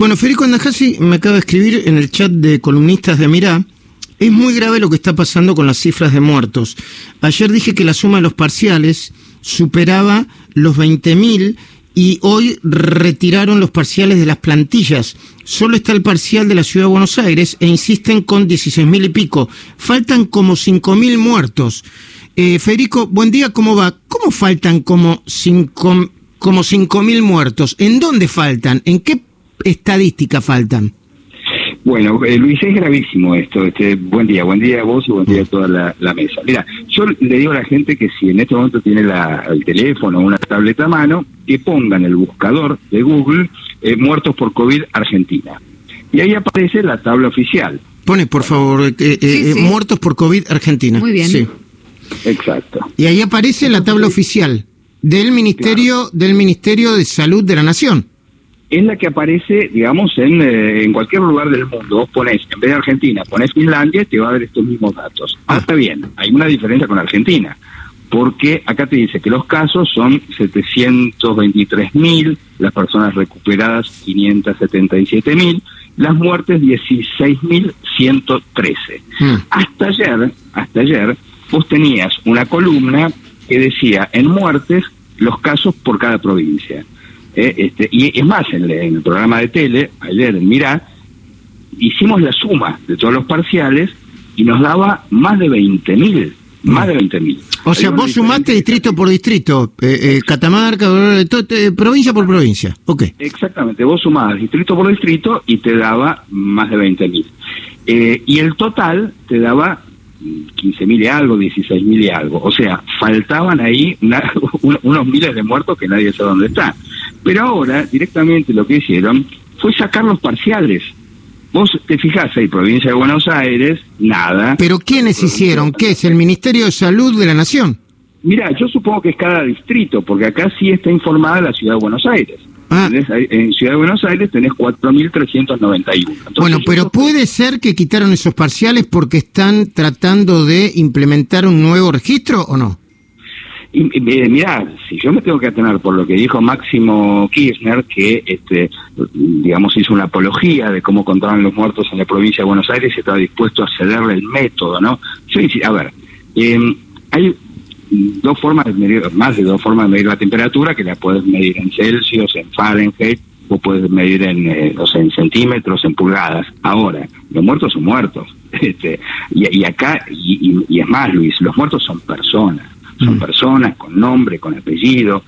Bueno, Federico Andajasi me acaba de escribir en el chat de columnistas de Mirá. Es muy grave lo que está pasando con las cifras de muertos. Ayer dije que la suma de los parciales superaba los 20.000 y hoy retiraron los parciales de las plantillas. Solo está el parcial de la Ciudad de Buenos Aires e insisten con 16.000 y pico. Faltan como 5.000 muertos. Eh, Federico, buen día, ¿cómo va? ¿Cómo faltan como 5.000 como muertos? ¿En dónde faltan? ¿En qué estadística faltan? Bueno, eh, Luis, es gravísimo esto. Este, buen día, buen día a vos y buen día a toda la, mesa. Mira, yo le digo a la gente que si en este momento tiene el teléfono o una tableta a mano, que pongan el buscador de Google eh, muertos por COVID Argentina. Y ahí aparece la tabla oficial. Pone, por favor, eh, muertos por COVID Argentina. Muy bien. Sí. Exacto. Y ahí aparece la tabla oficial del Ministerio del Ministerio de Salud de la Nación es la que aparece, digamos, en, eh, en cualquier lugar del mundo. Vos ponés, en vez de Argentina, ponés Finlandia, te va a dar estos mismos datos. Ah, está bien, hay una diferencia con Argentina, porque acá te dice que los casos son 723.000, las personas recuperadas 577.000, las muertes 16.113. Hmm. Hasta ayer, hasta ayer, vos tenías una columna que decía en muertes los casos por cada provincia. Eh, este, y es más, en, el programa de tele, ayer en Mirá, hicimos la suma de todos los parciales y nos daba más de 20.000 más de 20.000. O sea, vos sumaste distrito por distrito, eh, eh, Catamarca, provincia por provincia. Ok. Exactamente, vos sumabas distrito por distrito y te daba más de 20.000. Eh, y el total te daba 15.000 y algo, 16.000 y algo. O sea, faltaban ahí unos miles de muertos que nadie sabe dónde están. Pero ahora, directamente lo que hicieron fue sacar los parciales. Vos te fijás, hay provincia de Buenos Aires, nada. ¿Pero quiénes hicieron? ¿Qué es? ¿El Ministerio de Salud de la Nación? Mira, yo supongo que es cada distrito, porque acá sí está informada la Ciudad de Buenos Aires. Ah. En Ciudad de Buenos Aires tenés 4.391. Bueno, pero puede ser que quitaron esos parciales porque están tratando de implementar un nuevo registro o no? Y, mirá, si yo me tengo que atener por lo que dijo Máximo Kirchner, que este, digamos hizo una apología de cómo contaban los muertos en la provincia de Buenos Aires y estaba dispuesto a cederle el método, ¿no? Yo, a ver, em, hay dos formas de medir, más de dos formas de medir la temperatura, que la puedes medir en Celsius, en Fahrenheit, o puedes medir en, eh, en centímetros, en pulgadas. Ahora, los muertos son muertos. Este, y, acá, y es más, Luis, los muertos son personas son mm. personas con nombre, con apellido.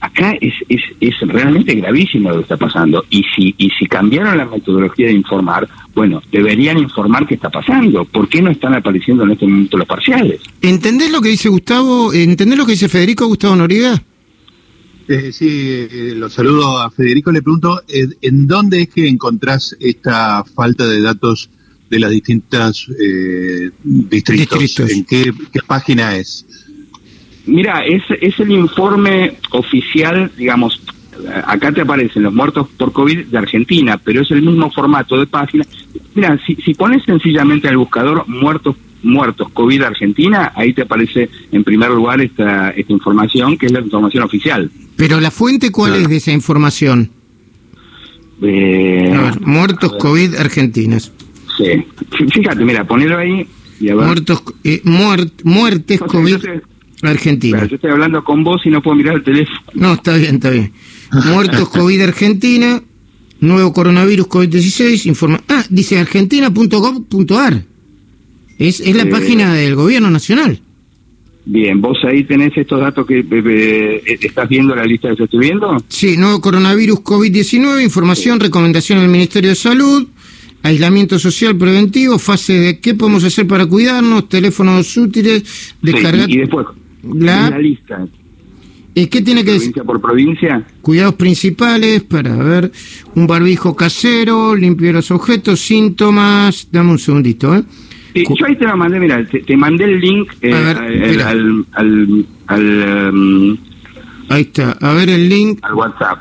Acá es, es, es realmente gravísimo lo que está pasando. Y si, y si cambiaron la metodología de informar, bueno, deberían informar qué está pasando. ¿Por qué no están apareciendo en este momento los parciales? ¿Entendés lo que dice Gustavo? ¿Entendés lo que dice Federico Gustavo Noriega? Eh, sí, eh, lo saludo a Federico. Le pregunto, eh, ¿en dónde es que encontrás esta falta de datos de las distintas distritos? ¿En qué, qué página es? Mira, es, es el informe oficial, digamos, acá te aparecen los muertos por COVID de Argentina, pero es el mismo formato de página. Mira, si, si pones sencillamente al buscador muertos muertos COVID Argentina, ahí te aparece en primer lugar esta, esta información, que es la información oficial. Pero la fuente, ¿cuál es de esa información? Eh, muertos COVID argentinas. Sí, fíjate, mira, ponelo ahí y a ver. Muertos, eh, muertes COVID. Argentina. yo estoy hablando con vos y no puedo mirar el teléfono. No, está bien, está bien. Muertos COVID Argentina, nuevo coronavirus COVID-16, informa... Ah, dice argentina.gov.ar. Es, es la eh, página del gobierno nacional. Bien, ¿vos ahí tenés estos datos que eh, estás viendo la lista que yo estoy viendo? Sí, nuevo coronavirus COVID-19, información, recomendación del Ministerio de Salud, aislamiento social preventivo, fase de qué podemos hacer para cuidarnos, teléfonos útiles, descargar... y después, la, lista. ¿Y qué tiene que decir? por provincia? Cuidados principales para ver un barbijo casero, limpio los objetos, síntomas. Dame un segundito, ¿eh? yo ahí te lo mandé, mira, te, mandé el link eh, al, al, um, ahí está, a ver el link. Al WhatsApp.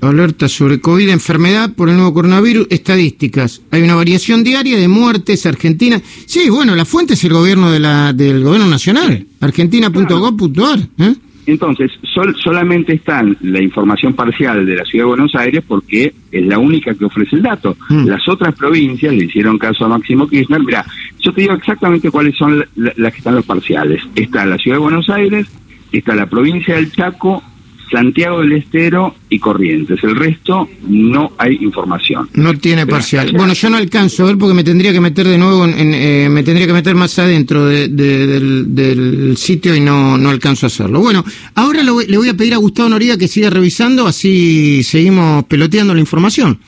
Alerta sobre COVID, enfermedad por el nuevo coronavirus, estadísticas. Hay una variación diaria de muertes, Argentina. Sí, bueno, la fuente es el gobierno de la, del gobierno nacional, argentina.gov.ar. ¿eh? Entonces, solamente está la información parcial de la Ciudad de Buenos Aires porque es la única que ofrece el dato. Mm. Las otras provincias le hicieron caso a Máximo Kirchner. Mira, yo te digo exactamente cuáles son las que están los parciales. Está la Ciudad de Buenos Aires, está la provincia del Chaco Santiago del Estero y Corrientes. El resto no hay información. No tiene parcial. Bueno, yo no alcanzo a ver porque me tendría que meter de nuevo, en, eh, me tendría que meter más adentro del, sitio y no, no alcanzo a hacerlo. Bueno, ahora le voy a pedir a Gustavo Noría que siga revisando, así seguimos peloteando la información.